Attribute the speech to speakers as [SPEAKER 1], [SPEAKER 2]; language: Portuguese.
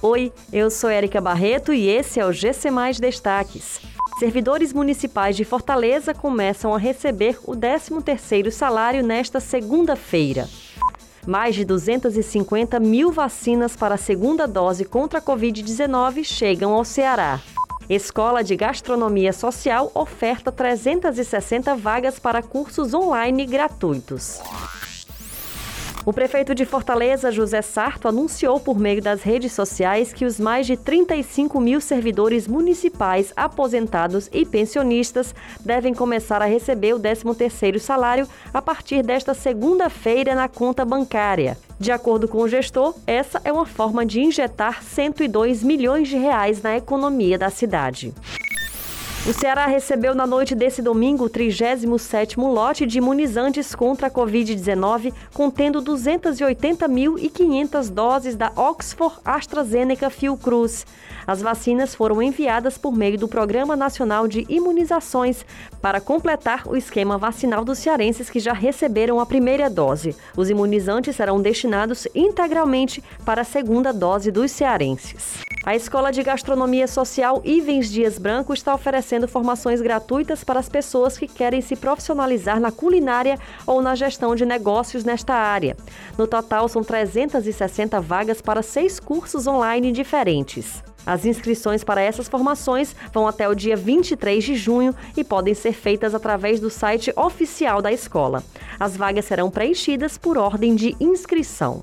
[SPEAKER 1] Oi, eu sou Érica Barreto e esse é o GC Mais Destaques. Servidores municipais de Fortaleza começam a receber o 13º salário nesta segunda-feira. Mais de 250 mil vacinas para a segunda dose contra a Covid-19 chegam ao Ceará. Escola de Gastronomia Social oferta 360 vagas para cursos online gratuitos. O prefeito de Fortaleza, José Sarto, anunciou por meio das redes sociais que os mais de 35 mil servidores municipais aposentados e pensionistas devem começar a receber o 13º salário a partir desta segunda-feira na conta bancária. De acordo com o gestor, essa é uma forma de injetar 102 milhões de reais na economia da cidade. O Ceará recebeu na noite desse domingo o 37º lote de imunizantes contra a Covid-19, contendo 280.500 doses da Oxford AstraZeneca Fiocruz. As vacinas foram enviadas por meio do Programa Nacional de Imunizações para completar o esquema vacinal dos cearenses que já receberam a primeira dose. Os imunizantes serão destinados integralmente para a segunda dose dos cearenses. A Escola de Gastronomia Social Ivens Dias Branco está oferecendo formações gratuitas para as pessoas que querem se profissionalizar na culinária ou na gestão de negócios nesta área. No total, são 360 vagas para seis cursos online diferentes. As inscrições para essas formações vão até o dia 23 de junho e podem ser feitas através do site oficial da escola. As vagas serão preenchidas por ordem de inscrição.